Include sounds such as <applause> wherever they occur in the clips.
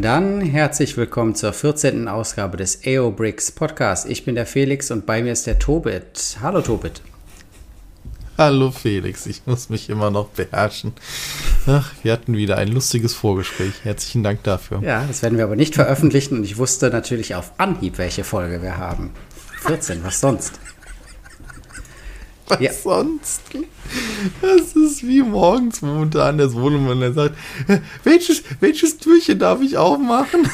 Dann herzlich willkommen zur 14. Ausgabe des AO Bricks Podcast. Ich bin der Felix und bei mir ist der Tobit. Hallo Tobit. Hallo Felix, ich muss mich immer noch beherrschen. Ach, wir hatten wieder ein lustiges Vorgespräch. Herzlichen Dank dafür. Ja, das werden wir aber nicht veröffentlichen und ich wusste natürlich auf Anhieb, welche Folge wir haben. 14, was sonst? Was ja. sonst? Das ist wie morgens momentan der Sohnemann, der sagt, welches, welches Türchen darf ich aufmachen?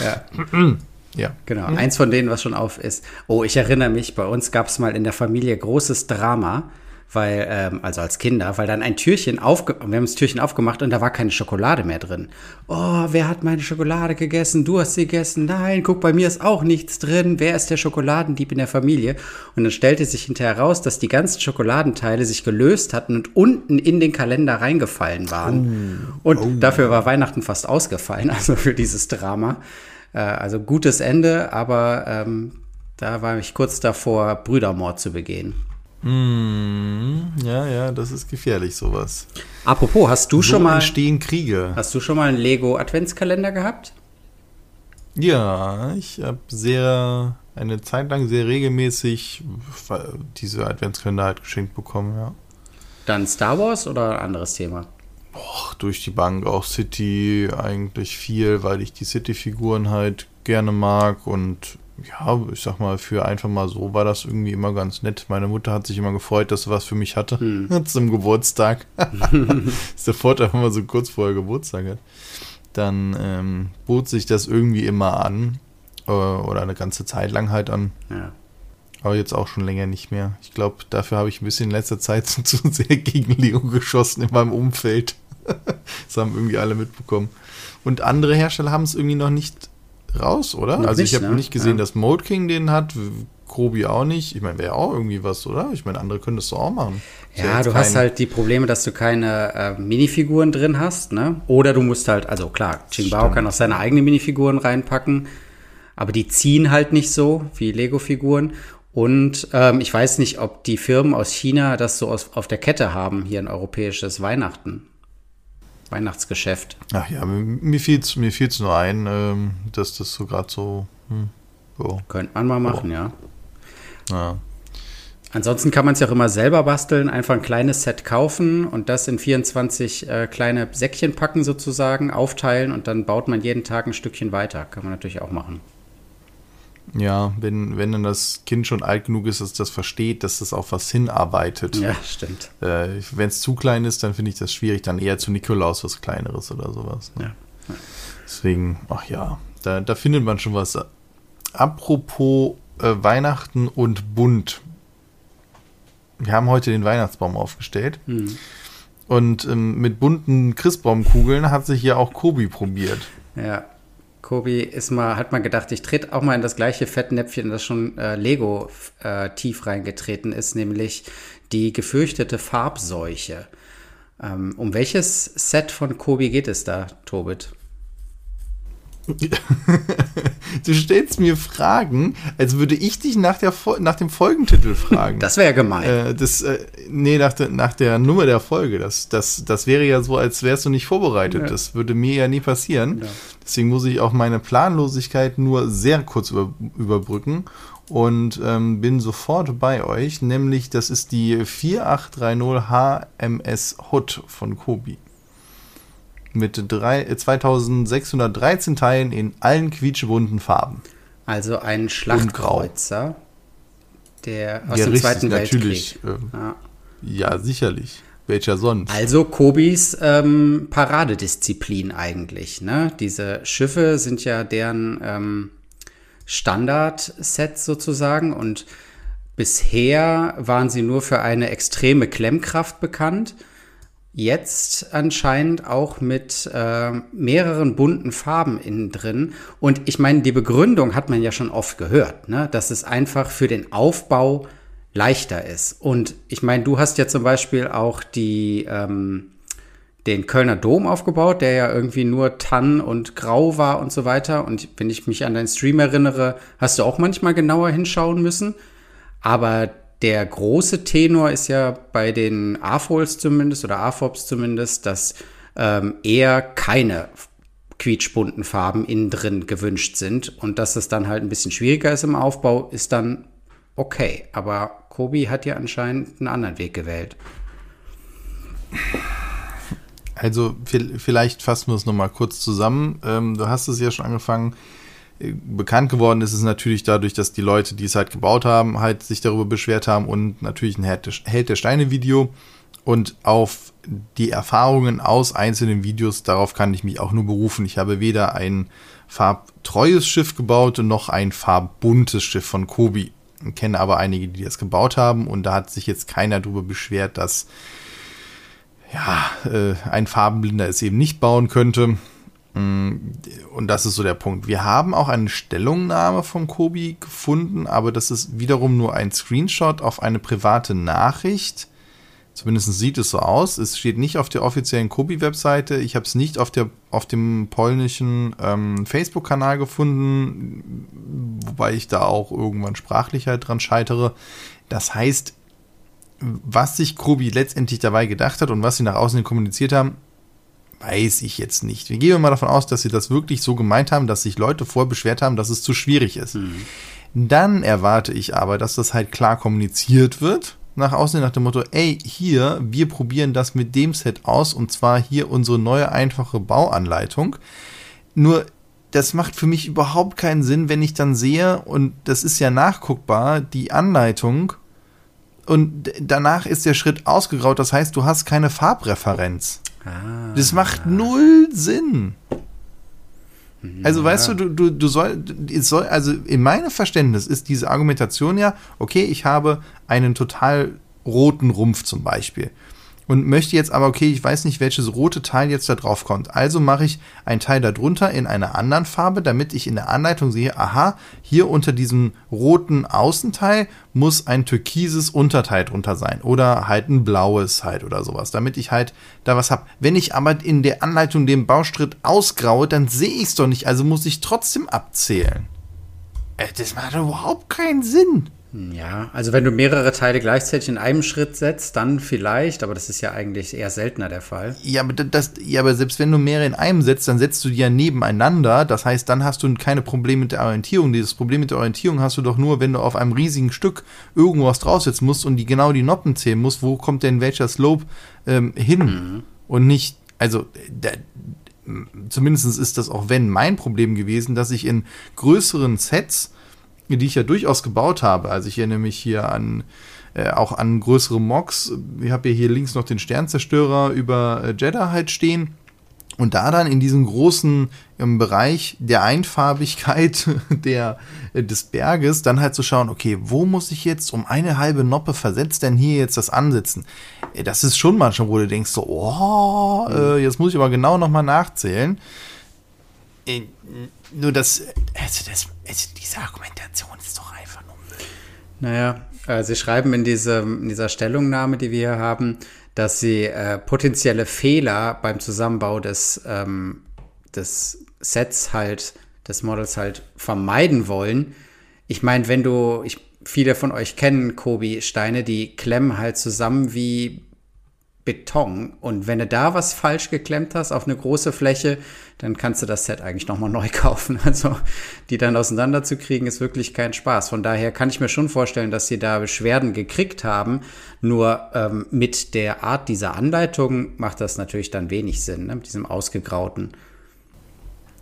ja. <clears throat> Ja. Genau, mhm. eins von denen, was schon auf ist. Oh, ich erinnere mich, bei uns gab es mal in der Familie großes Drama, weil, ähm, also als Kinder, weil dann ein Türchen aufge wir haben das Türchen aufgemacht und da war keine Schokolade mehr drin. Oh, wer hat meine Schokolade gegessen? Du hast sie gegessen. Nein, guck, bei mir ist auch nichts drin. Wer ist der Schokoladendieb in der Familie? Und dann stellte sich hinterher raus, dass die ganzen Schokoladenteile sich gelöst hatten und unten in den Kalender reingefallen waren. Oh. Und oh. dafür war Weihnachten fast ausgefallen, <laughs> also für dieses Drama. Äh, also gutes Ende, aber ähm, da war ich kurz davor, Brüdermord zu begehen. Mm, ja, ja, das ist gefährlich, sowas. Apropos, hast du so schon mal. entstehen Kriege. Hast du schon mal einen Lego Adventskalender gehabt? Ja, ich habe sehr, eine Zeit lang sehr regelmäßig diese Adventskalender halt geschenkt bekommen, ja. Dann Star Wars oder ein anderes Thema? Och, durch die Bank auch City eigentlich viel, weil ich die City-Figuren halt gerne mag und ja, ich sag mal, für einfach mal so war das irgendwie immer ganz nett. Meine Mutter hat sich immer gefreut, dass sie was für mich hatte hm. <laughs> zum Geburtstag. <laughs> Sofort einfach mal so kurz vorher Geburtstag hat. Dann ähm, bot sich das irgendwie immer an. Äh, oder eine ganze Zeit lang halt an. Ja. Aber jetzt auch schon länger nicht mehr. Ich glaube, dafür habe ich ein bisschen in letzter Zeit <laughs> zu sehr gegen Leo geschossen in meinem Umfeld. das haben irgendwie alle mitbekommen. Und andere Hersteller haben es irgendwie noch nicht raus, oder? Noch also ich habe ne? nicht gesehen, ja. dass Mode King den hat, Kobi auch nicht. Ich meine, wäre auch irgendwie was, oder? Ich meine, andere können das doch auch machen. Ja, ja du hast halt die Probleme, dass du keine äh, Minifiguren drin hast, ne? Oder du musst halt, also klar, Qingbao kann auch seine eigenen Minifiguren reinpacken, aber die ziehen halt nicht so wie Lego-Figuren. Und ähm, ich weiß nicht, ob die Firmen aus China das so aus, auf der Kette haben, hier ein europäisches Weihnachten. Weihnachtsgeschäft. Ach ja, mir fiel es mir fiel's nur ein, ähm, dass das so gerade so. Hm, so. Könnte man mal machen, oh. ja. Ja. Ansonsten kann man es ja auch immer selber basteln, einfach ein kleines Set kaufen und das in 24 äh, kleine Säckchen packen sozusagen, aufteilen und dann baut man jeden Tag ein Stückchen weiter. Kann man natürlich auch machen. Ja, wenn, wenn dann das Kind schon alt genug ist, dass das versteht, dass das auf was hinarbeitet. Ja, stimmt. Äh, wenn es zu klein ist, dann finde ich das schwierig. Dann eher zu Nikolaus was Kleineres oder sowas. Ne? Ja. Deswegen, ach ja, da, da findet man schon was. Apropos äh, Weihnachten und bunt. Wir haben heute den Weihnachtsbaum aufgestellt. Hm. Und ähm, mit bunten Christbaumkugeln hat sich ja auch Kobi probiert. Ja. Kobi ist mal, hat mal gedacht, ich trete auch mal in das gleiche Fettnäpfchen, das schon äh, Lego äh, tief reingetreten ist, nämlich die gefürchtete Farbseuche. Ähm, um welches Set von Kobi geht es da, Tobit? Du stellst mir Fragen, als würde ich dich nach, der, nach dem Folgentitel fragen. Das wäre ja gemein. Äh, das, äh, nee, nach der, nach der Nummer der Folge. Das, das, das wäre ja so, als wärst du nicht vorbereitet. Ja. Das würde mir ja nie passieren. Ja. Deswegen muss ich auch meine Planlosigkeit nur sehr kurz über, überbrücken und ähm, bin sofort bei euch. Nämlich, das ist die 4830 HMS Hood von Kobi mit drei, 2613 Teilen in allen quietschebunten Farben. Also ein Schlachtkreuzer, der aus ja, dem richtig, Zweiten Weltkrieg. Äh, ja. ja. sicherlich. Welcher sonst? Also Kobis ähm, Paradedisziplin eigentlich. Ne? Diese Schiffe sind ja deren ähm, Standard-Sets sozusagen und bisher waren sie nur für eine extreme Klemmkraft bekannt jetzt anscheinend auch mit äh, mehreren bunten Farben innen drin. Und ich meine, die Begründung hat man ja schon oft gehört, ne? dass es einfach für den Aufbau leichter ist. Und ich meine, du hast ja zum Beispiel auch die, ähm, den Kölner Dom aufgebaut, der ja irgendwie nur Tann und Grau war und so weiter. Und wenn ich mich an deinen Stream erinnere, hast du auch manchmal genauer hinschauen müssen. Aber der große Tenor ist ja bei den AFOLs zumindest oder AFOPs zumindest, dass ähm, eher keine quietschbunten Farben innen drin gewünscht sind. Und dass es dann halt ein bisschen schwieriger ist im Aufbau, ist dann okay. Aber Kobi hat ja anscheinend einen anderen Weg gewählt. Also vielleicht fassen wir es nochmal kurz zusammen. Ähm, du hast es ja schon angefangen. Bekannt geworden ist es natürlich dadurch, dass die Leute, die es halt gebaut haben, halt sich darüber beschwert haben und natürlich ein Held der Steine Video. Und auf die Erfahrungen aus einzelnen Videos, darauf kann ich mich auch nur berufen. Ich habe weder ein farbtreues Schiff gebaut noch ein farbbuntes Schiff von Kobi. Ich kenne aber einige, die das gebaut haben und da hat sich jetzt keiner darüber beschwert, dass ja, äh, ein Farbenblinder es eben nicht bauen könnte. Mm, und das ist so der Punkt. Wir haben auch eine Stellungnahme von Kobi gefunden, aber das ist wiederum nur ein Screenshot auf eine private Nachricht. Zumindest sieht es so aus. Es steht nicht auf der offiziellen Kobi-Webseite. Ich habe es nicht auf, der, auf dem polnischen ähm, Facebook-Kanal gefunden, wobei ich da auch irgendwann sprachlich halt dran scheitere. Das heißt, was sich Kobi letztendlich dabei gedacht hat und was sie nach außen kommuniziert haben, weiß ich jetzt nicht. Wir gehen mal davon aus, dass sie das wirklich so gemeint haben, dass sich Leute vorbeschwert haben, dass es zu schwierig ist. Mhm. Dann erwarte ich aber, dass das halt klar kommuniziert wird. Nach außen nach dem Motto, ey, hier, wir probieren das mit dem Set aus und zwar hier unsere neue einfache Bauanleitung. Nur, das macht für mich überhaupt keinen Sinn, wenn ich dann sehe, und das ist ja nachguckbar, die Anleitung und danach ist der Schritt ausgegraut. Das heißt, du hast keine Farbreferenz. Ah. Das macht null Sinn. Also ja. weißt du, du, du, du soll, soll, also in meinem Verständnis ist diese Argumentation ja, okay, ich habe einen total roten Rumpf zum Beispiel und möchte jetzt aber, okay, ich weiß nicht, welches rote Teil jetzt da drauf kommt. Also mache ich ein Teil darunter in einer anderen Farbe, damit ich in der Anleitung sehe, aha, hier unter diesem roten Außenteil muss ein türkises Unterteil drunter sein oder halt ein blaues halt oder sowas, damit ich halt da was habe. Wenn ich aber in der Anleitung den Baustritt ausgraue, dann sehe ich es doch nicht, also muss ich trotzdem abzählen. Äh, das macht überhaupt keinen Sinn. Ja, also wenn du mehrere Teile gleichzeitig in einem Schritt setzt, dann vielleicht, aber das ist ja eigentlich eher seltener der Fall. Ja, aber, das, ja, aber selbst wenn du mehrere in einem setzt, dann setzt du die ja nebeneinander. Das heißt, dann hast du keine Probleme mit der Orientierung. Dieses Problem mit der Orientierung hast du doch nur, wenn du auf einem riesigen Stück irgendwo was draufsetzen musst und die genau die Noppen zählen musst. Wo kommt denn welcher Slope ähm, hin? Mhm. Und nicht, also, der, zumindest ist das auch wenn mein Problem gewesen, dass ich in größeren Sets die ich ja durchaus gebaut habe. Also ich erinnere mich hier an äh, auch an größere Mocks. Ich habe ja hier links noch den Sternzerstörer über äh, Jeddah halt stehen. Und da dann in diesem großen im Bereich der Einfarbigkeit <laughs> der, äh, des Berges dann halt zu schauen, okay, wo muss ich jetzt um eine halbe Noppe versetzt denn hier jetzt das ansitzen? Äh, das ist schon manchmal, wo du denkst so, oh, äh, jetzt muss ich aber genau nochmal nachzählen. Nur das, also das, also diese Argumentation ist doch einfach nur. Naja, äh, Sie schreiben in, diesem, in dieser Stellungnahme, die wir hier haben, dass Sie äh, potenzielle Fehler beim Zusammenbau des, ähm, des Sets halt, des Models halt vermeiden wollen. Ich meine, wenn du, ich, viele von euch kennen Kobi-Steine, die klemmen halt zusammen wie Beton. Und wenn du da was falsch geklemmt hast auf eine große Fläche, dann kannst du das Set eigentlich nochmal neu <laughs> kaufen. Also die dann auseinanderzukriegen, ist wirklich kein Spaß. Von daher kann ich mir schon vorstellen, dass sie da Beschwerden gekriegt haben. Nur ähm, mit der Art dieser Anleitung macht das natürlich dann wenig Sinn, ne? mit diesem ausgegrauten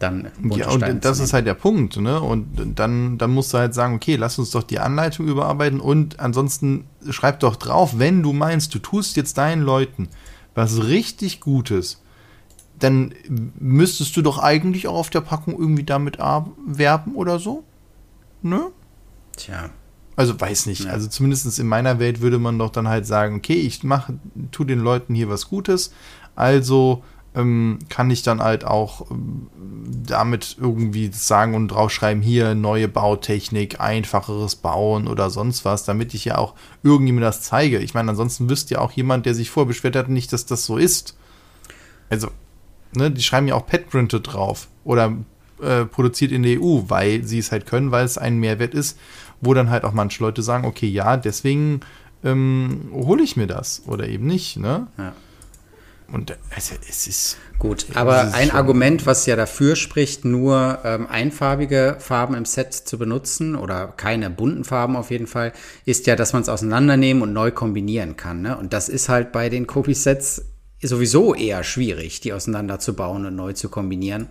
dann Ja, und das ist halt der Punkt, ne? Und dann, dann musst du halt sagen, okay, lass uns doch die Anleitung überarbeiten und ansonsten schreib doch drauf, wenn du meinst, du tust jetzt deinen Leuten was richtig Gutes, dann müsstest du doch eigentlich auch auf der Packung irgendwie damit werben oder so. Ne? Tja. Also weiß nicht. Ja. Also zumindest in meiner Welt würde man doch dann halt sagen, okay, ich mache, tu den Leuten hier was Gutes. Also kann ich dann halt auch ähm, damit irgendwie sagen und draufschreiben, hier neue Bautechnik, einfacheres Bauen oder sonst was, damit ich ja auch irgendjemand das zeige. Ich meine, ansonsten wüsste ja auch jemand, der sich vorbeschwert hat, nicht, dass das so ist. Also, ne, die schreiben ja auch Pet Printed drauf oder äh, produziert in der EU, weil sie es halt können, weil es ein Mehrwert ist, wo dann halt auch manche Leute sagen, okay, ja, deswegen ähm, hole ich mir das oder eben nicht, ne? Ja. Und also, es ist. Gut, aber ein Argument, was ja dafür spricht, nur ähm, einfarbige Farben im Set zu benutzen oder keine bunten Farben auf jeden Fall, ist ja, dass man es auseinandernehmen und neu kombinieren kann. Ne? Und das ist halt bei den Kopi-Sets sowieso eher schwierig, die auseinanderzubauen und neu zu kombinieren.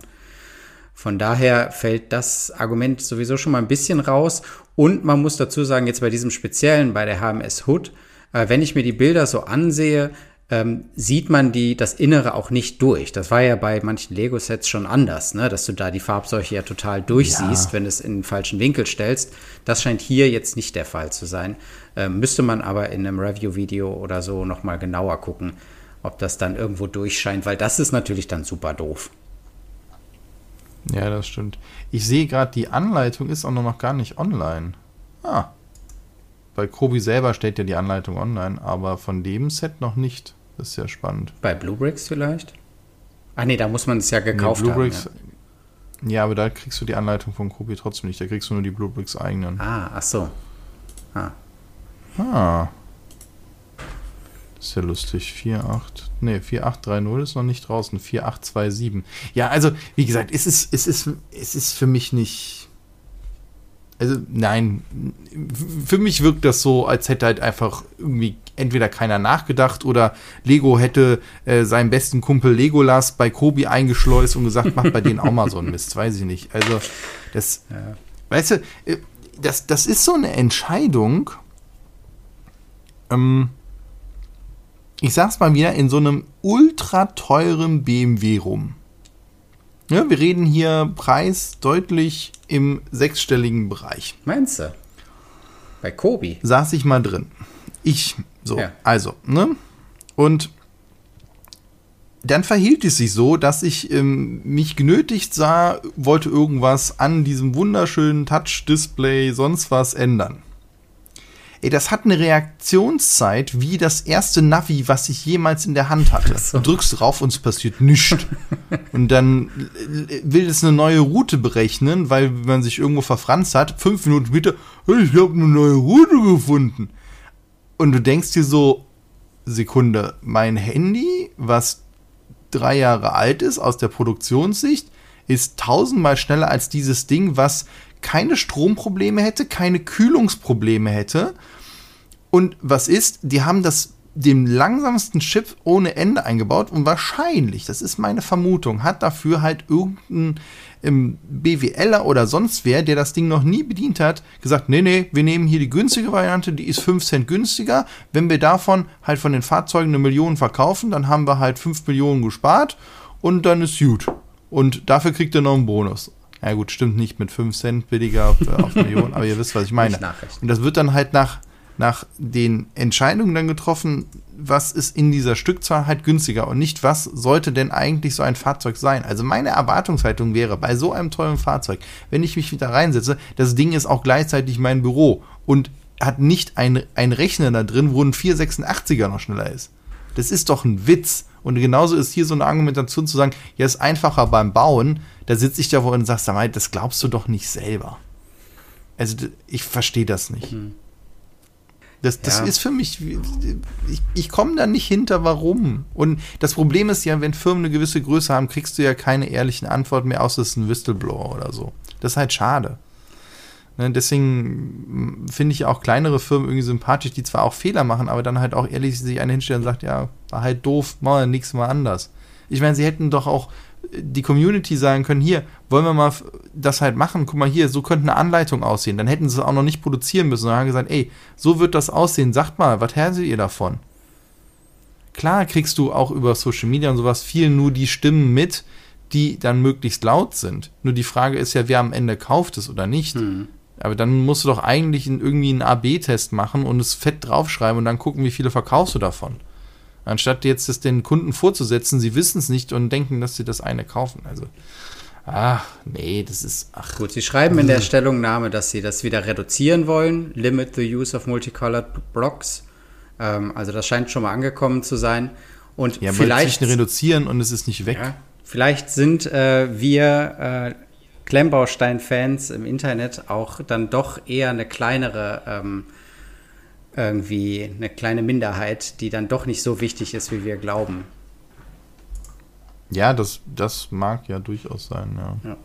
Von daher fällt das Argument sowieso schon mal ein bisschen raus. Und man muss dazu sagen, jetzt bei diesem speziellen, bei der HMS Hood, äh, wenn ich mir die Bilder so ansehe, ähm, sieht man die, das Innere auch nicht durch. Das war ja bei manchen Lego-Sets schon anders, ne? dass du da die Farbseuche ja total durchsiehst, ja. wenn du es in den falschen Winkel stellst. Das scheint hier jetzt nicht der Fall zu sein. Ähm, müsste man aber in einem Review-Video oder so nochmal genauer gucken, ob das dann irgendwo durchscheint, weil das ist natürlich dann super doof. Ja, das stimmt. Ich sehe gerade, die Anleitung ist auch noch gar nicht online. Ah. Bei Kobi selber steht ja die Anleitung online, aber von dem Set noch nicht. Das ist ja spannend. Bei Bluebricks vielleicht? Ah nee, da muss man es ja gekauft nee, haben. Ja. ja. aber da kriegst du die Anleitung von Kobi trotzdem nicht. Da kriegst du nur die Bluebricks eigenen. Ah, ach so. Ah. Ah. Das ist ja lustig. 48. Nee, 4830 ist noch nicht draußen. 4827. Ja, also, wie gesagt, es ist, es ist, es ist für mich nicht also nein, für mich wirkt das so, als hätte halt einfach irgendwie entweder keiner nachgedacht oder Lego hätte äh, seinen besten Kumpel Legolas bei Kobi eingeschleust und gesagt, mach bei denen auch mal so einen Mist, weiß ich nicht. Also das, ja. weißt du, äh, das, das ist so eine Entscheidung. Ähm, ich sag's mal wieder, in so einem ultra teuren BMW rum. Ja, wir reden hier Preis deutlich im sechsstelligen Bereich. Meinst du? Bei Kobi? Saß ich mal drin. Ich, so, ja. also, ne? Und dann verhielt es sich so, dass ich ähm, mich genötigt sah, wollte irgendwas an diesem wunderschönen Touch-Display, sonst was ändern. Ey, das hat eine Reaktionszeit wie das erste Navi, was ich jemals in der Hand hatte. So. Du drückst drauf und es passiert nichts. <laughs> und dann will es eine neue Route berechnen, weil man sich irgendwo verfranst hat. Fünf Minuten später, ich habe eine neue Route gefunden. Und du denkst dir so, Sekunde, mein Handy, was drei Jahre alt ist aus der Produktionssicht, ist tausendmal schneller als dieses Ding, was keine Stromprobleme hätte, keine Kühlungsprobleme hätte. Und was ist? Die haben das dem langsamsten Chip ohne Ende eingebaut und wahrscheinlich, das ist meine Vermutung, hat dafür halt irgendein ähm, BWLer oder sonst wer, der das Ding noch nie bedient hat, gesagt, nee, nee, wir nehmen hier die günstige Variante, die ist 5 Cent günstiger. Wenn wir davon halt von den Fahrzeugen eine Million verkaufen, dann haben wir halt 5 Millionen gespart und dann ist gut. Und dafür kriegt er noch einen Bonus. Ja gut, stimmt nicht mit 5 Cent billiger auf, äh, auf Millionen, aber ihr wisst, was ich meine. Und das wird dann halt nach, nach den Entscheidungen dann getroffen, was ist in dieser Stückzahl halt günstiger und nicht, was sollte denn eigentlich so ein Fahrzeug sein. Also meine Erwartungshaltung wäre, bei so einem tollen Fahrzeug, wenn ich mich wieder reinsetze, das Ding ist auch gleichzeitig mein Büro und hat nicht ein, ein Rechner da drin, wo ein 486er noch schneller ist. Das ist doch ein Witz. Und genauso ist hier so eine Argumentation zu sagen, ja, ist einfacher beim Bauen. Da sitze ich da vor und sag, das glaubst du doch nicht selber. Also ich verstehe das nicht. Hm. Das, das ja. ist für mich, ich, ich komme da nicht hinter, warum. Und das Problem ist ja, wenn Firmen eine gewisse Größe haben, kriegst du ja keine ehrlichen Antworten mehr, außer es ist ein Whistleblower oder so. Das ist halt schade. Ne, deswegen finde ich auch kleinere Firmen irgendwie sympathisch, die zwar auch Fehler machen, aber dann halt auch ehrlich sich eine hinstellen und sagt, ja, war halt doof, machen wir nächstes Mal anders. Ich meine, sie hätten doch auch die Community sagen können, hier, wollen wir mal das halt machen, guck mal hier, so könnte eine Anleitung aussehen. Dann hätten sie es auch noch nicht produzieren müssen, sondern haben gesagt, ey, so wird das aussehen, sagt mal, was haltet ihr davon? Klar kriegst du auch über Social Media und sowas viel nur die Stimmen mit, die dann möglichst laut sind. Nur die Frage ist ja, wer am Ende kauft es oder nicht. Hm. Aber dann musst du doch eigentlich irgendwie einen AB-Test machen und es fett draufschreiben und dann gucken, wie viele verkaufst du davon. Anstatt jetzt das den Kunden vorzusetzen, sie wissen es nicht und denken, dass sie das eine kaufen. Also, ach, nee, das ist, ach. Gut, sie schreiben in der Stellungnahme, dass sie das wieder reduzieren wollen. Limit the use of multicolored blocks. Ähm, also, das scheint schon mal angekommen zu sein. Und ja, vielleicht. reduzieren und es ist nicht weg. Ja, vielleicht sind äh, wir. Äh, Klemmbaustein-Fans im Internet auch dann doch eher eine kleinere ähm, irgendwie eine kleine Minderheit, die dann doch nicht so wichtig ist, wie wir glauben. Ja, das, das mag ja durchaus sein, ja. ja.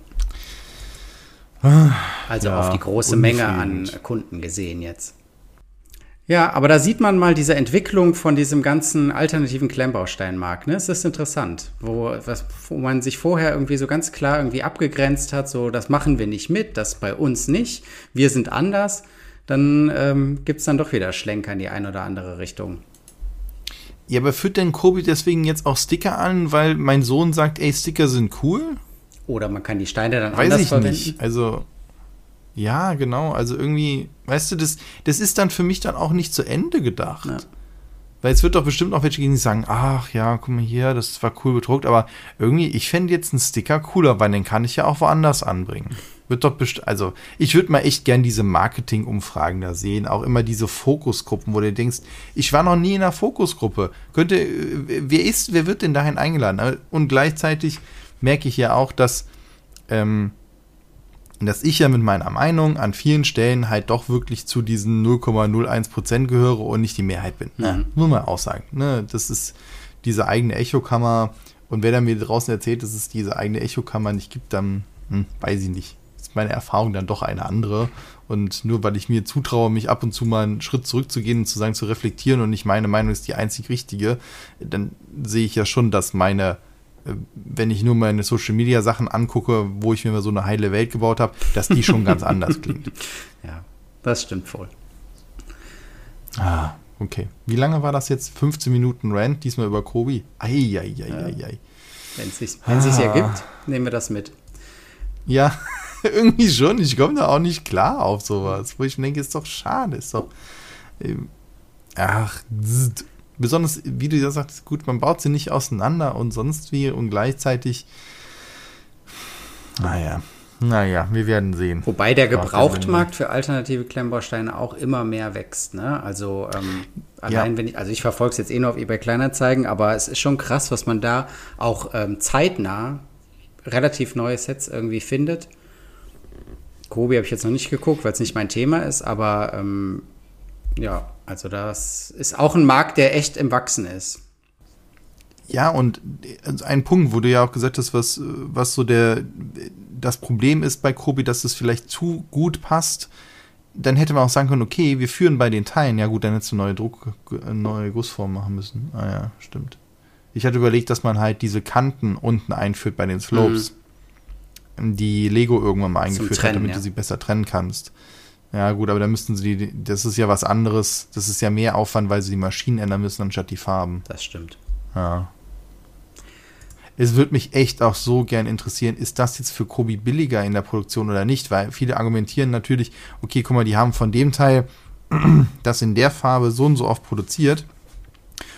Also ja, auf die große Menge an Kunden gesehen jetzt. Ja, aber da sieht man mal diese Entwicklung von diesem ganzen alternativen Klemmbausteinmarkt. Ne? Es ist interessant, wo, was, wo man sich vorher irgendwie so ganz klar irgendwie abgegrenzt hat, so das machen wir nicht mit, das bei uns nicht, wir sind anders. Dann ähm, gibt es dann doch wieder Schlenker in die eine oder andere Richtung. Ja, aber führt denn Kobi deswegen jetzt auch Sticker an, weil mein Sohn sagt, ey, Sticker sind cool? Oder man kann die Steine dann Weiß anders ich verwenden? Nicht. Also ja, genau. Also irgendwie, weißt du, das, das ist dann für mich dann auch nicht zu Ende gedacht. Ja. Weil es wird doch bestimmt auch welche gehen, die sagen, ach ja, guck mal hier, das war cool bedruckt, aber irgendwie, ich fände jetzt einen Sticker cooler, weil den kann ich ja auch woanders anbringen. Wird doch bestimmt, also ich würde mal echt gern diese Marketing-Umfragen da sehen, auch immer diese Fokusgruppen, wo du denkst, ich war noch nie in einer Fokusgruppe. Könnte, wer ist, wer wird denn dahin eingeladen? Und gleichzeitig merke ich ja auch, dass ähm, dass ich ja mit meiner Meinung an vielen Stellen halt doch wirklich zu diesen 0,01% gehöre und nicht die Mehrheit bin. Mhm. Ja, muss man auch sagen. Ne? Das ist diese eigene Echokammer. Und wer dann mir draußen erzählt, dass es diese eigene Echokammer nicht gibt, dann hm, weiß ich nicht. Ist meine Erfahrung dann doch eine andere. Und nur weil ich mir zutraue, mich ab und zu mal einen Schritt zurückzugehen und zu sagen, zu reflektieren und nicht meine Meinung ist die einzig richtige, dann sehe ich ja schon, dass meine wenn ich nur meine Social Media Sachen angucke, wo ich mir mal so eine heile Welt gebaut habe, dass die schon ganz anders klingt. <laughs> Ja, das stimmt voll. Ah, okay. Wie lange war das jetzt? 15 Minuten Rant, diesmal über Kobi? Eieieiei. Wenn es sich, ah. ergibt, nehmen wir das mit. Ja, <laughs> irgendwie schon. Ich komme da auch nicht klar auf sowas. Wo ich denke, ist doch schade. Ist doch. Ähm, ach, zzz besonders, wie du ja sagst, gut, man baut sie nicht auseinander und sonst wie und gleichzeitig, naja, naja, wir werden sehen. Wobei der Gebrauchtmarkt für alternative Klemmbausteine auch immer mehr wächst. Ne? Also ähm, allein ja. wenn ich, also ich verfolge es jetzt eh nur auf eBay Kleinanzeigen, aber es ist schon krass, was man da auch ähm, zeitnah relativ neue Sets irgendwie findet. Kobi habe ich jetzt noch nicht geguckt, weil es nicht mein Thema ist, aber ähm, ja, also das ist auch ein Markt, der echt im Wachsen ist. Ja, und ein Punkt, wo du ja auch gesagt hast, was, was so der, das Problem ist bei Kobi, dass es vielleicht zu gut passt, dann hätte man auch sagen können, okay, wir führen bei den Teilen. Ja gut, dann hättest du neue Druck, neue Gussform machen müssen. Ah ja, stimmt. Ich hatte überlegt, dass man halt diese Kanten unten einführt bei den Slopes, mhm. die Lego irgendwann mal eingeführt Trennen, hat, damit ja. du sie besser trennen kannst. Ja, gut, aber da müssten sie die, das ist ja was anderes. Das ist ja mehr Aufwand, weil sie die Maschinen ändern müssen, anstatt die Farben. Das stimmt. Ja. Es würde mich echt auch so gern interessieren, ist das jetzt für Kobi billiger in der Produktion oder nicht? Weil viele argumentieren natürlich, okay, guck mal, die haben von dem Teil <clears throat> das in der Farbe so und so oft produziert.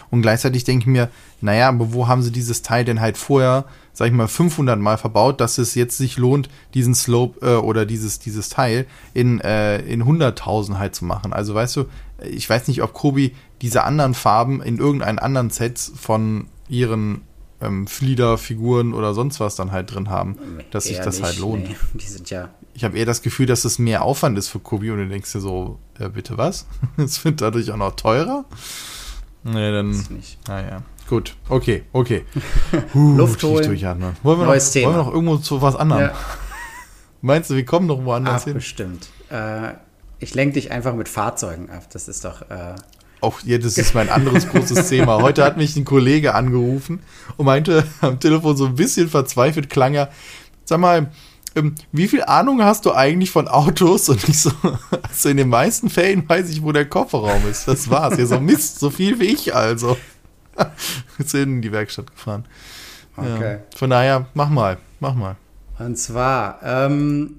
Und gleichzeitig denke ich mir, naja, aber wo haben sie dieses Teil denn halt vorher sag ich mal, 500 Mal verbaut, dass es jetzt sich lohnt, diesen Slope äh, oder dieses, dieses Teil in, äh, in 100.000 halt zu machen. Also weißt du, ich weiß nicht, ob Kobi diese anderen Farben in irgendeinen anderen Sets von ihren ähm, Fliederfiguren oder sonst was dann halt drin haben, dass sich das halt nicht, halt lohnt. Nee. <laughs> Die sind ja. Ich habe eher das Gefühl, dass es mehr Aufwand ist für Kobi und du denkst dir so, äh, bitte was? <laughs> Es wird dadurch auch noch teurer? Nee, dann. Naja. Gut, okay, okay. <laughs> Uh, Luft holen. Wollen wir, Neues noch, Thema. wollen wir noch irgendwo zu was anderem? Ja. <laughs> Meinst du, wir kommen noch woanders Ach, hin? Bestimmt. Äh, ich lenke dich einfach mit Fahrzeugen ab. Das ist doch. Äh auch ja, das ist mein anderes großes <laughs> Thema. Heute hat mich ein Kollege angerufen und meinte am Telefon so ein bisschen verzweifelt klang er, sag mal, ähm, wie viel Ahnung hast du eigentlich von Autos? Und ich so, <laughs> also in den meisten Fällen weiß ich, wo der Kofferraum ist. Das war's. Ja, so Mist, so viel wie ich also. <laughs> sind in die Werkstatt gefahren. Okay. Ja. Von daher, mach mal, mach mal. Und zwar ähm,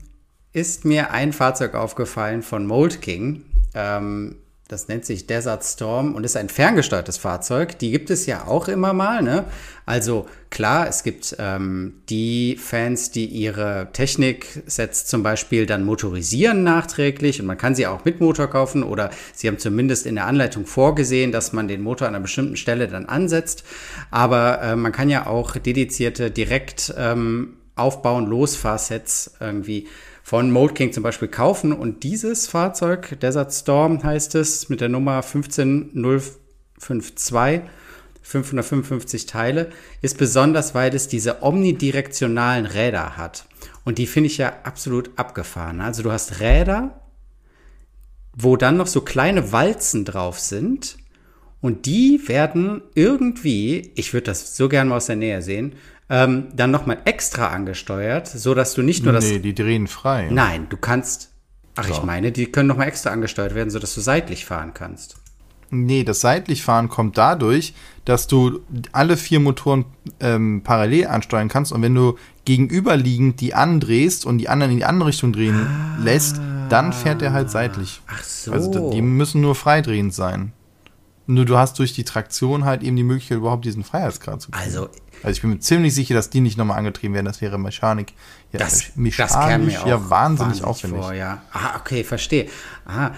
ist mir ein Fahrzeug aufgefallen von Mold King. Ähm, das nennt sich Desert Storm und ist ein ferngesteuertes Fahrzeug. Die gibt es ja auch immer mal. Ne? Also klar, es gibt ähm, die Fans, die ihre Technik-Sets zum Beispiel dann motorisieren nachträglich und man kann sie auch mit Motor kaufen oder sie haben zumindest in der Anleitung vorgesehen, dass man den Motor an einer bestimmten Stelle dann ansetzt. Aber äh, man kann ja auch dedizierte direkt ähm, aufbauen, Losfahrsets irgendwie von Mode King zum Beispiel kaufen. Und dieses Fahrzeug, Desert Storm heißt es, mit der Nummer 15052, 555 Teile, ist besonders, weil es diese omnidirektionalen Räder hat. Und die finde ich ja absolut abgefahren. Also du hast Räder, wo dann noch so kleine Walzen drauf sind. Und die werden irgendwie, ich würde das so gerne mal aus der Nähe sehen, ähm, dann nochmal extra angesteuert, so dass du nicht nur das. Nee, die drehen frei. Nein, du kannst. Ach, so. ich meine, die können nochmal extra angesteuert werden, so dass du seitlich fahren kannst. Nee, das seitlich fahren kommt dadurch, dass du alle vier Motoren ähm, parallel ansteuern kannst und wenn du gegenüberliegend die andrehst und die anderen in die andere Richtung drehen ah. lässt, dann fährt er halt seitlich. Ach so. Also die müssen nur freidrehend sein. Nur du hast durch die Traktion halt eben die Möglichkeit, überhaupt diesen Freiheitsgrad zu kriegen. Also also ich bin mir ziemlich sicher, dass die nicht nochmal angetrieben werden. Das wäre Mechanik. Ja, das, mechanisch das ja wahnsinnig, wahnsinnig aufwendig. Vor, ja. Ah, okay, verstehe. Aha.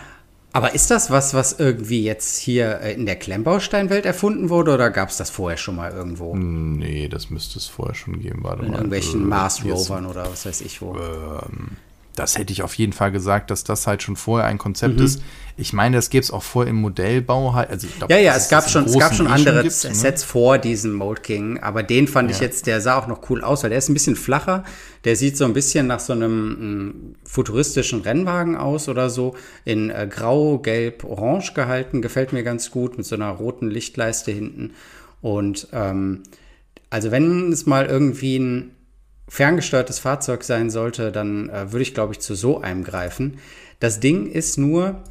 Aber ist das was, was irgendwie jetzt hier äh, in der Klemmbausteinwelt erfunden wurde oder gab es das vorher schon mal irgendwo? Nee, das müsste es vorher schon geben. Warte in mal. irgendwelchen äh, Mars Rovern oder was weiß ich wo. Ähm, das hätte ich auf jeden Fall gesagt, dass das halt schon vorher ein Konzept mhm. ist. Ich meine, das gibt es auch vor im Modellbau halt. Also glaub, ja, ja, es gab, schon, es gab schon andere gibt, ne? Sets ne? vor diesem Mold King, aber den fand ja. ich jetzt, der sah auch noch cool aus, weil der ist ein bisschen flacher. Der sieht so ein bisschen nach so einem m, futuristischen Rennwagen aus oder so. In äh, grau, gelb, orange gehalten. Gefällt mir ganz gut mit so einer roten Lichtleiste hinten. Und ähm, also wenn es mal irgendwie ein ferngesteuertes Fahrzeug sein sollte, dann äh, würde ich, glaube ich, zu so einem greifen. Das Ding ist nur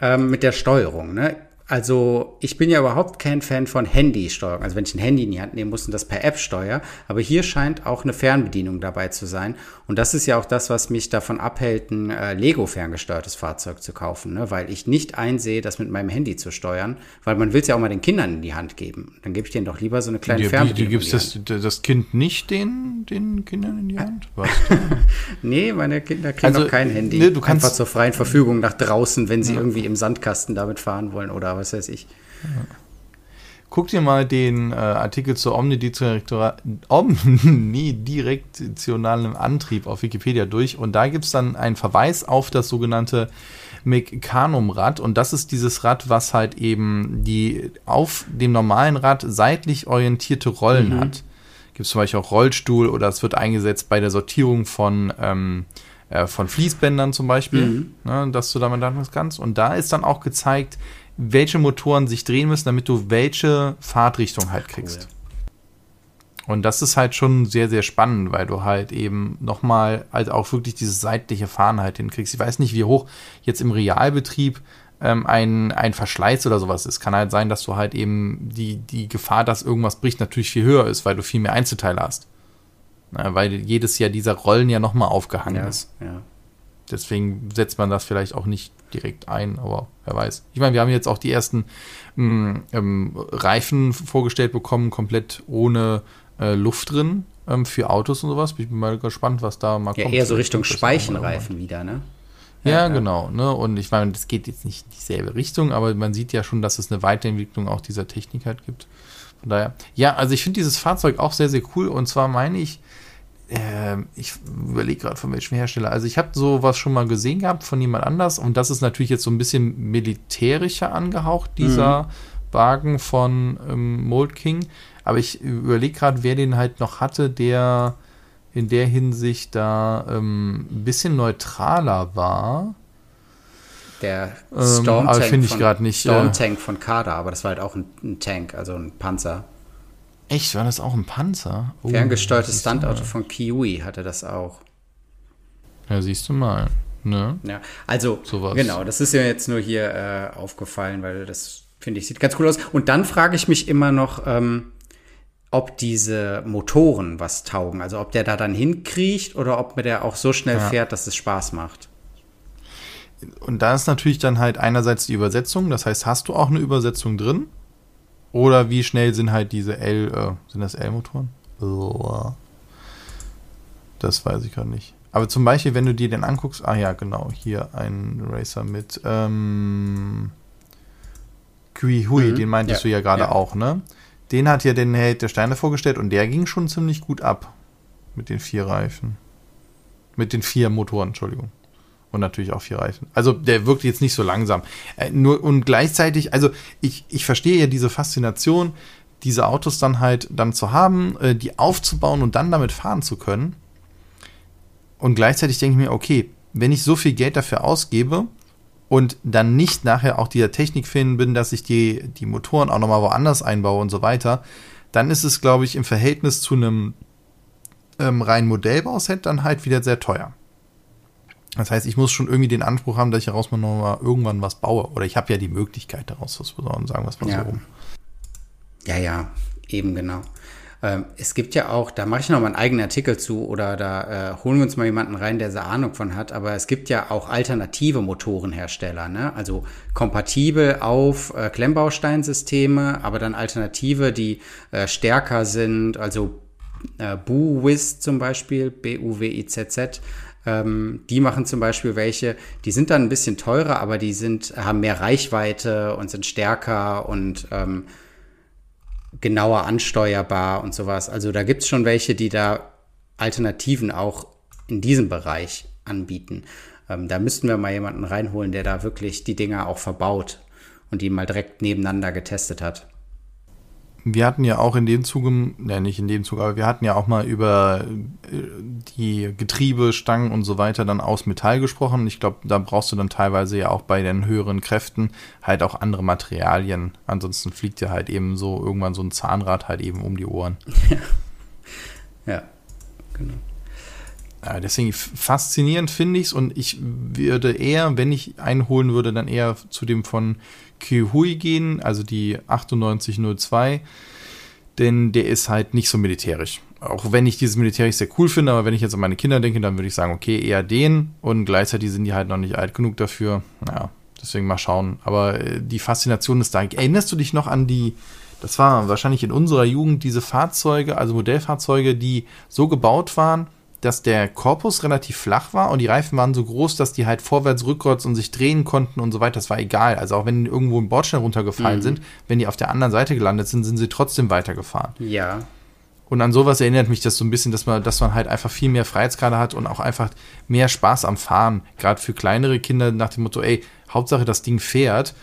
ähm, mit der Steuerung. Ne? Also ich bin ja überhaupt kein Fan von Handysteuerung. Also wenn ich ein Handy in die Hand nehmen muss und das per App steuere. Aber hier scheint auch eine Fernbedienung dabei zu sein. Und das ist ja auch das, was mich davon abhält, ein äh, Lego ferngesteuertes Fahrzeug zu kaufen. Ne? Weil ich nicht einsehe, das mit meinem Handy zu steuern. Weil man will es ja auch mal den Kindern in die Hand geben. Dann gebe ich denen doch lieber so eine kleine ja, Fernbedienung. Du gibst das, das Kind nicht den, den Kindern in die Hand? Was? <laughs> nee, meine Kinder kriegen also, noch kein Handy. Ne, du kannst Einfach zur freien Verfügung nach draußen, wenn sie ja. irgendwie im Sandkasten damit fahren wollen oder was weiß ich. Ja. Guck dir mal den äh, Artikel zur omnidirektionalen Antrieb auf Wikipedia durch und da gibt es dann einen Verweis auf das sogenannte Mecanum-Rad und das ist dieses Rad, was halt eben die auf dem normalen Rad seitlich orientierte Rollen mhm. hat. Gibt es zum Beispiel auch Rollstuhl oder es wird eingesetzt bei der Sortierung von ähm, äh, von Fließbändern zum Beispiel, mhm. ne, dass du damit dann was kannst. Und da ist dann auch gezeigt, welche Motoren sich drehen müssen, damit du welche Fahrtrichtung halt kriegst. Cool. Und das ist halt schon sehr, sehr spannend, weil du halt eben nochmal halt auch wirklich dieses seitliche Fahren halt hinkriegst. Ich weiß nicht, wie hoch jetzt im Realbetrieb ähm, ein, ein Verschleiß oder sowas ist. Kann halt sein, dass du halt eben die, die Gefahr, dass irgendwas bricht, natürlich viel höher ist, weil du viel mehr Einzelteile hast. Na, weil jedes Jahr dieser Rollen ja nochmal aufgehangen ja, ist. Ja. Deswegen setzt man das vielleicht auch nicht direkt ein, aber wer weiß. Ich meine, wir haben jetzt auch die ersten mh, mm, ähm, Reifen vorgestellt bekommen, komplett ohne äh, Luft drin ähm, für Autos und sowas. Ich bin mal gespannt, was da mal ja, kommt. Ja, eher so Richtung Speichenreifen wieder, ne? Ja, ja, genau. Ne? Und ich meine, das geht jetzt nicht in dieselbe Richtung, aber man sieht ja schon, dass es eine Weiterentwicklung auch dieser Technik halt gibt. Von daher, ja, also ich finde dieses Fahrzeug auch sehr, sehr cool. Und zwar meine ich, äh, ich überlege gerade von welchem Hersteller. Also ich habe sowas schon mal gesehen gehabt von jemand anders und das ist natürlich jetzt so ein bisschen militärischer angehaucht, dieser mhm. Wagen von ähm, Mold King. Aber ich überlege gerade, wer den halt noch hatte, der in der Hinsicht da ähm, ein bisschen neutraler war. Der Storm ähm, finde ich gerade nicht. Storm Tank von Kader, aber das war halt auch ein, ein Tank, also ein Panzer. Echt, war das auch ein Panzer? Oh, Ferngesteuertes Standauto von Kiwi hatte das auch. Ja, siehst du mal. Ne? Ja, also Sowas. genau, das ist ja jetzt nur hier äh, aufgefallen, weil das finde ich sieht ganz cool aus. Und dann frage ich mich immer noch, ähm, ob diese Motoren was taugen. Also ob der da dann hinkriecht oder ob der auch so schnell ja. fährt, dass es Spaß macht. Und da ist natürlich dann halt einerseits die Übersetzung, das heißt, hast du auch eine Übersetzung drin? Oder wie schnell sind halt diese L, äh, sind das L-Motoren? Das weiß ich gerade nicht. Aber zum Beispiel, wenn du dir den anguckst, ah ja, genau, hier ein Racer mit ähm, Kui Hui, mhm. den meintest ja, du ja gerade ja. auch, ne? Den hat ja den Held der Steine vorgestellt und der ging schon ziemlich gut ab. Mit den vier Reifen. Mit den vier Motoren, Entschuldigung. Und natürlich auch vier Reifen. Also der wirkt jetzt nicht so langsam. Äh, nur und gleichzeitig, also ich, ich verstehe ja diese Faszination diese Autos dann halt dann zu haben, äh, die aufzubauen und dann damit fahren zu können. Und gleichzeitig denke ich mir, okay, wenn ich so viel Geld dafür ausgebe und dann nicht nachher auch dieser Technikfan bin, dass ich die, die Motoren auch nochmal woanders einbaue und so weiter, dann ist es, glaube ich, im Verhältnis zu einem ähm, reinen Modellbauset dann halt wieder sehr teuer. Das heißt, ich muss schon irgendwie den Anspruch haben, dass ich daraus mal nochmal irgendwann was baue. Oder ich habe ja die Möglichkeit daraus was zu bauen, sagen wir es mal ja. so rum. Ja, ja, eben genau. Ähm, es gibt ja auch, da mache ich noch mal einen eigenen Artikel zu oder da äh, holen wir uns mal jemanden rein, der sehr Ahnung von hat. Aber es gibt ja auch alternative Motorenhersteller, ne? also kompatibel auf äh, Klemmbausteinsysteme, aber dann Alternative, die äh, stärker sind, also äh, Buwiz zum Beispiel, B-U-W-I-Z-Z. Ähm, die machen zum Beispiel welche, die sind dann ein bisschen teurer, aber die sind, haben mehr Reichweite und sind stärker und ähm, genauer ansteuerbar und sowas. Also da gibt es schon welche, die da Alternativen auch in diesem Bereich anbieten. Ähm, da müssten wir mal jemanden reinholen, der da wirklich die Dinger auch verbaut und die mal direkt nebeneinander getestet hat wir hatten ja auch in dem Zuge, ne, nicht in dem Zuge, aber wir hatten ja auch mal über äh, die Getriebestangen und so weiter dann aus Metall gesprochen. Ich glaube, da brauchst du dann teilweise ja auch bei den höheren Kräften halt auch andere Materialien. Ansonsten fliegt dir halt eben so irgendwann so ein Zahnrad halt eben um die Ohren. Ja, <laughs> ja genau. Ja, deswegen faszinierend finde ich es und ich würde eher, wenn ich einholen würde, dann eher zu dem von Kyuhui gehen, also die 9802, denn der ist halt nicht so militärisch. Auch wenn ich dieses militärisch sehr cool finde, aber wenn ich jetzt an meine Kinder denke, dann würde ich sagen, okay, eher den und gleichzeitig sind die halt noch nicht alt genug dafür. Naja, deswegen mal schauen. Aber äh, die Faszination ist da. Erinnerst du dich noch an die, das war wahrscheinlich in unserer Jugend, diese Fahrzeuge, also Modellfahrzeuge, die so gebaut waren, dass der Korpus relativ flach war und die Reifen waren so groß, dass die halt vorwärts, rückwärts und sich drehen konnten und so weiter. Das war egal. Also auch wenn irgendwo ein Bordstein runtergefallen mhm. sind, wenn die auf der anderen Seite gelandet sind, sind sie trotzdem weitergefahren. Ja. Und an sowas erinnert mich das so ein bisschen, dass man, dass man halt einfach viel mehr Freiheitsgrade hat und auch einfach mehr Spaß am Fahren. Gerade für kleinere Kinder nach dem Motto, ey, Hauptsache das Ding fährt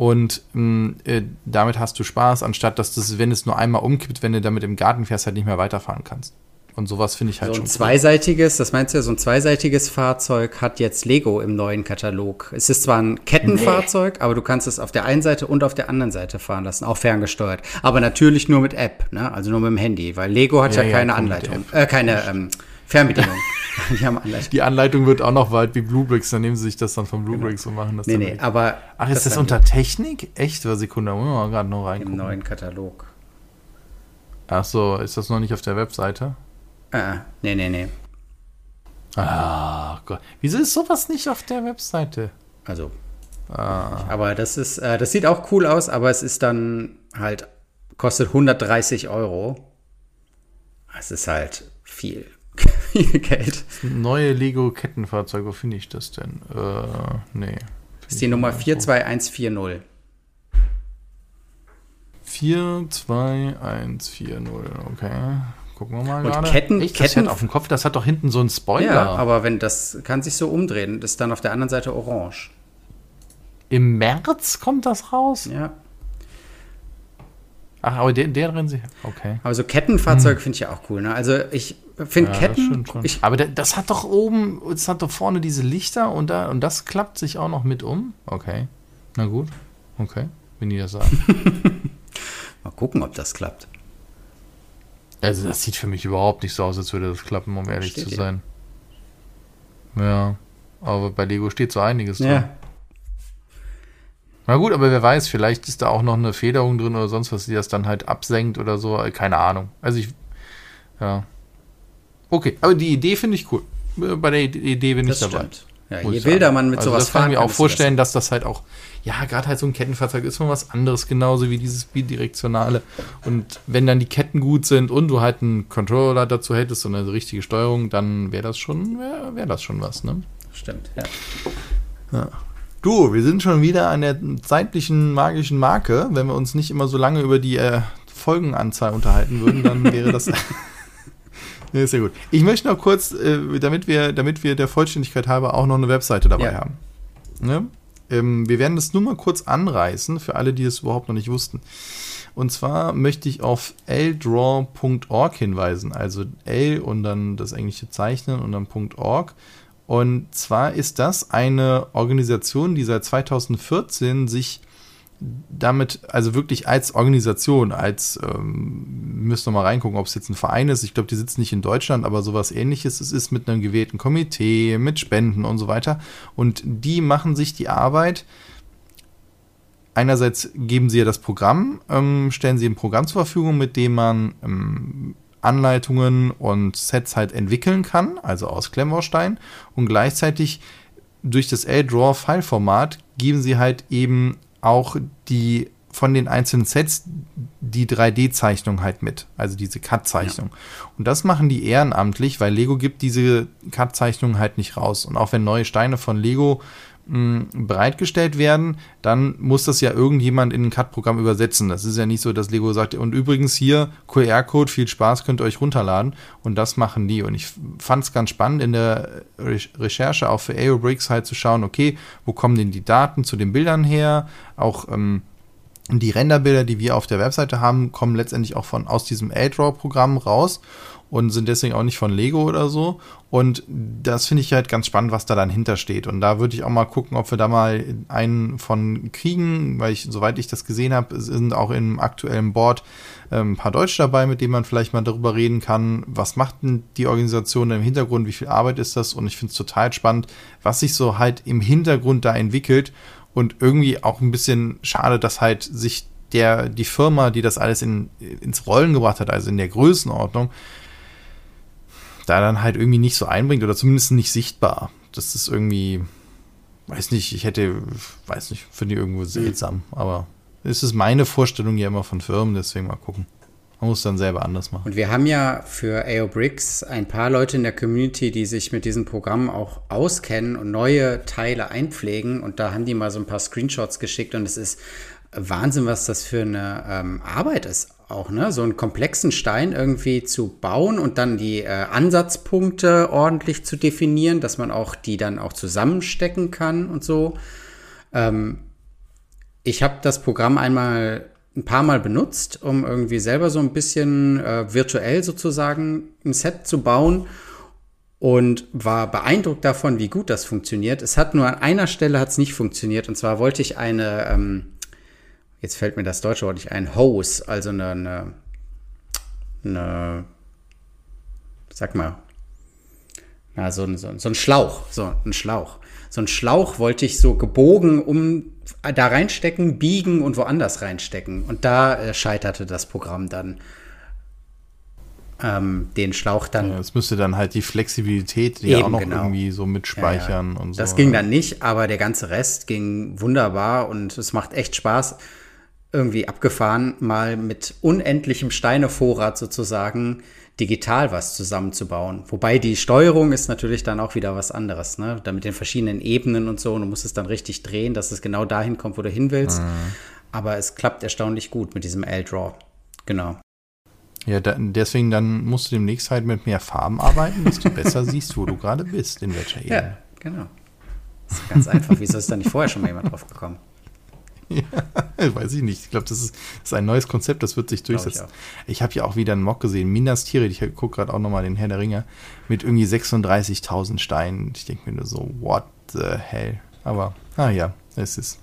und mm, äh, damit hast du Spaß, anstatt dass das, wenn es nur einmal umkippt, wenn du damit im Garten fährst, halt nicht mehr weiterfahren kannst. Und sowas finde ich halt so ein schon. zweiseitiges, cool. das meinst du ja, so ein zweiseitiges Fahrzeug hat jetzt Lego im neuen Katalog. Es ist zwar ein Kettenfahrzeug, nee. aber du kannst es auf der einen Seite und auf der anderen Seite fahren lassen, auch ferngesteuert. Aber natürlich nur mit App, ne? also nur mit dem Handy, weil Lego hat ja, ja keine ja, Anleitung, äh, keine ähm, Fernbedienung. <laughs> <laughs> die haben Anleitung. Die Anleitung wird auch noch weit wie Bluebricks, dann nehmen sie sich das dann von Bluebricks genau. und machen das nee, nee, aber Ach, ist das, das unter Technik? Echt? Sekunde, wollen wir mal gerade noch reingucken. Im neuen Katalog. Ach so, ist das noch nicht auf der Webseite? Äh, nee, nee, nee. Ah, Gott. Wieso ist sowas nicht auf der Webseite? Also. Ah. Aber das ist, äh, das sieht auch cool aus, aber es ist dann halt, kostet 130 Euro. Es ist halt viel, <laughs> viel Geld. Neue Lego-Kettenfahrzeug, wo finde ich das denn? Äh, nee. Das ist die Nummer 42140. 42140, okay. Gucken wir mal und gerade. Ketten, Echt, Ketten auf dem Kopf, das hat doch hinten so einen Spoiler. Ja, aber wenn das kann sich so umdrehen, das ist dann auf der anderen Seite orange. Im März kommt das raus? Ja. Ach, aber der, der drin sie. Okay. Aber so Kettenfahrzeuge hm. finde ich ja auch cool. Ne? Also ich finde ja, Ketten. Ich, aber das hat doch oben, das hat doch vorne diese Lichter und da und das klappt sich auch noch mit um. Okay. Na gut. Okay. Wenn die das sagen. <laughs> Mal gucken, ob das klappt. Also das sieht für mich überhaupt nicht so aus, als würde das klappen, um ehrlich steht zu sein. Hier. Ja, aber bei Lego steht so einiges drin. Ja. Na gut, aber wer weiß, vielleicht ist da auch noch eine Federung drin oder sonst was, die das dann halt absenkt oder so. Keine Ahnung. Also ich, ja. Okay, aber die Idee finde ich cool. Bei der Idee bin das ich dabei. Stimmt. Ja, je wilder man mit also sowas das kann ich mir auch vorstellen, dass das halt auch, ja, gerade halt so ein Kettenfahrzeug ist mal was anderes, genauso wie dieses bidirektionale. Und wenn dann die Ketten gut sind und du halt einen Controller dazu hättest und eine richtige Steuerung, dann wäre das schon, wäre wär das schon was, ne? Stimmt, ja. ja. Du, wir sind schon wieder an der zeitlichen magischen Marke. Wenn wir uns nicht immer so lange über die äh, Folgenanzahl unterhalten würden, dann wäre das <laughs> Nee, sehr gut. Ich möchte noch kurz, äh, damit, wir, damit wir der Vollständigkeit halber auch noch eine Webseite dabei ja. haben. Ne? Ähm, wir werden das nur mal kurz anreißen, für alle, die es überhaupt noch nicht wussten. Und zwar möchte ich auf ldraw.org hinweisen. Also L und dann das englische Zeichnen und dann .org. Und zwar ist das eine Organisation, die seit 2014 sich damit, also wirklich als Organisation, als, ähm, müsst ihr mal reingucken, ob es jetzt ein Verein ist. Ich glaube, die sitzen nicht in Deutschland, aber sowas ähnliches. Es ist mit einem gewählten Komitee, mit Spenden und so weiter. Und die machen sich die Arbeit. Einerseits geben sie ja das Programm, ähm, stellen sie ein Programm zur Verfügung, mit dem man ähm, Anleitungen und Sets halt entwickeln kann, also aus Klemmbaustein. Und gleichzeitig durch das L-Draw-File-Format geben sie halt eben auch die von den einzelnen Sets die 3D-Zeichnung halt mit, also diese Cut-Zeichnung. Ja. Und das machen die ehrenamtlich, weil Lego gibt diese Cut-Zeichnung halt nicht raus. Und auch wenn neue Steine von Lego bereitgestellt werden, dann muss das ja irgendjemand in ein CAD-Programm übersetzen. Das ist ja nicht so, dass Lego sagt, und übrigens hier QR-Code, viel Spaß, könnt ihr euch runterladen. Und das machen die. Und ich fand es ganz spannend in der Re Recherche auch für AeroBricks halt zu schauen, okay, wo kommen denn die Daten zu den Bildern her? Auch ähm, die Renderbilder, die wir auf der Webseite haben, kommen letztendlich auch von aus diesem A-Draw-Programm raus und sind deswegen auch nicht von Lego oder so. Und das finde ich halt ganz spannend, was da dann hintersteht. Und da würde ich auch mal gucken, ob wir da mal einen von kriegen, weil ich, soweit ich das gesehen habe, sind auch im aktuellen Board ähm, ein paar Deutsche dabei, mit denen man vielleicht mal darüber reden kann, was macht denn die Organisation im Hintergrund, wie viel Arbeit ist das? Und ich finde es total spannend, was sich so halt im Hintergrund da entwickelt. Und irgendwie auch ein bisschen schade, dass halt sich der, die Firma, die das alles in, ins Rollen gebracht hat, also in der Größenordnung, da dann halt irgendwie nicht so einbringt oder zumindest nicht sichtbar. Das ist irgendwie, weiß nicht, ich hätte, weiß nicht, finde ich irgendwo seltsam, aber es ist meine Vorstellung ja immer von Firmen, deswegen mal gucken. Man muss dann selber anders machen. Und wir haben ja für AO Bricks ein paar Leute in der Community, die sich mit diesem Programm auch auskennen und neue Teile einpflegen. Und da haben die mal so ein paar Screenshots geschickt und es ist Wahnsinn, was das für eine ähm, Arbeit ist auch, ne? So einen komplexen Stein irgendwie zu bauen und dann die äh, Ansatzpunkte ordentlich zu definieren, dass man auch die dann auch zusammenstecken kann und so. Ähm, ich habe das Programm einmal ein paar Mal benutzt, um irgendwie selber so ein bisschen äh, virtuell sozusagen ein Set zu bauen und war beeindruckt davon, wie gut das funktioniert. Es hat nur an einer Stelle hat es nicht funktioniert und zwar wollte ich eine ähm, jetzt fällt mir das deutsche Wort nicht ein, Hose, also eine, eine, eine sag mal, na, so, so, so ein Schlauch, so ein Schlauch. So ein Schlauch wollte ich so gebogen um da reinstecken, biegen und woanders reinstecken. Und da äh, scheiterte das Programm dann. Ähm, den Schlauch dann. Ja, es müsste dann halt die Flexibilität die eben, auch noch genau. irgendwie so mitspeichern ja, ja. und so. Das ging dann nicht, aber der ganze Rest ging wunderbar und es macht echt Spaß irgendwie abgefahren, mal mit unendlichem Steinevorrat sozusagen digital was zusammenzubauen. Wobei die Steuerung ist natürlich dann auch wieder was anderes, ne? Da mit den verschiedenen Ebenen und so, und du musst es dann richtig drehen, dass es genau dahin kommt, wo du hin willst. Mhm. Aber es klappt erstaunlich gut mit diesem L-Draw. Genau. Ja, da, deswegen dann musst du demnächst halt mit mehr Farben arbeiten, dass du <laughs> besser siehst, wo du gerade bist, in welcher Ebene. Ja, genau. Das ist ganz einfach. Wieso ist da nicht vorher schon mal jemand drauf gekommen? <laughs> Ja, weiß ich nicht. Ich glaube, das ist, ist, ein neues Konzept, das wird sich durchsetzen. Ich, ich habe ja auch wieder einen Mock gesehen, Minas Tirith, ich gucke gerade auch nochmal den Herr der Ringe, mit irgendwie 36.000 Steinen. Ich denke mir nur so, what the hell? Aber, naja, es ist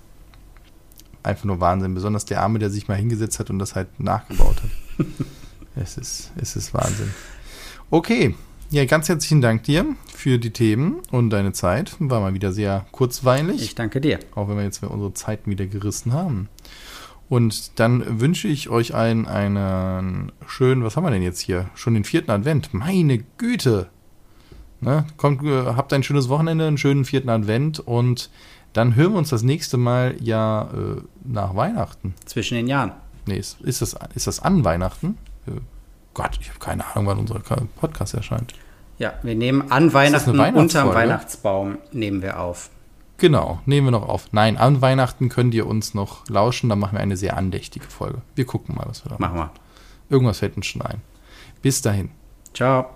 einfach nur Wahnsinn. Besonders der Arme, der sich mal hingesetzt hat und das halt nachgebaut hat. <laughs> es, ist, es ist Wahnsinn. Okay, ja, ganz herzlichen Dank dir für die Themen und deine Zeit. War mal wieder sehr kurzweilig. Ich danke dir. Auch wenn wir jetzt unsere Zeiten wieder gerissen haben. Und dann wünsche ich euch allen einen schönen, was haben wir denn jetzt hier? Schon den vierten Advent. Meine Güte! Ne? Kommt, äh, habt ein schönes Wochenende, einen schönen vierten Advent und dann hören wir uns das nächste Mal ja äh, nach Weihnachten. Zwischen den Jahren. Nee, ist, ist, das, ist das an Weihnachten? Äh, Gott, ich habe keine Ahnung, wann unser Podcast erscheint. Ja, wir nehmen an Weihnachten unterm Weihnachtsbaum nehmen wir auf. Genau, nehmen wir noch auf. Nein, an Weihnachten könnt ihr uns noch lauschen, dann machen wir eine sehr andächtige Folge. Wir gucken mal, was wir da machen. Machen wir. Irgendwas fällt uns schon ein. Bis dahin. Ciao.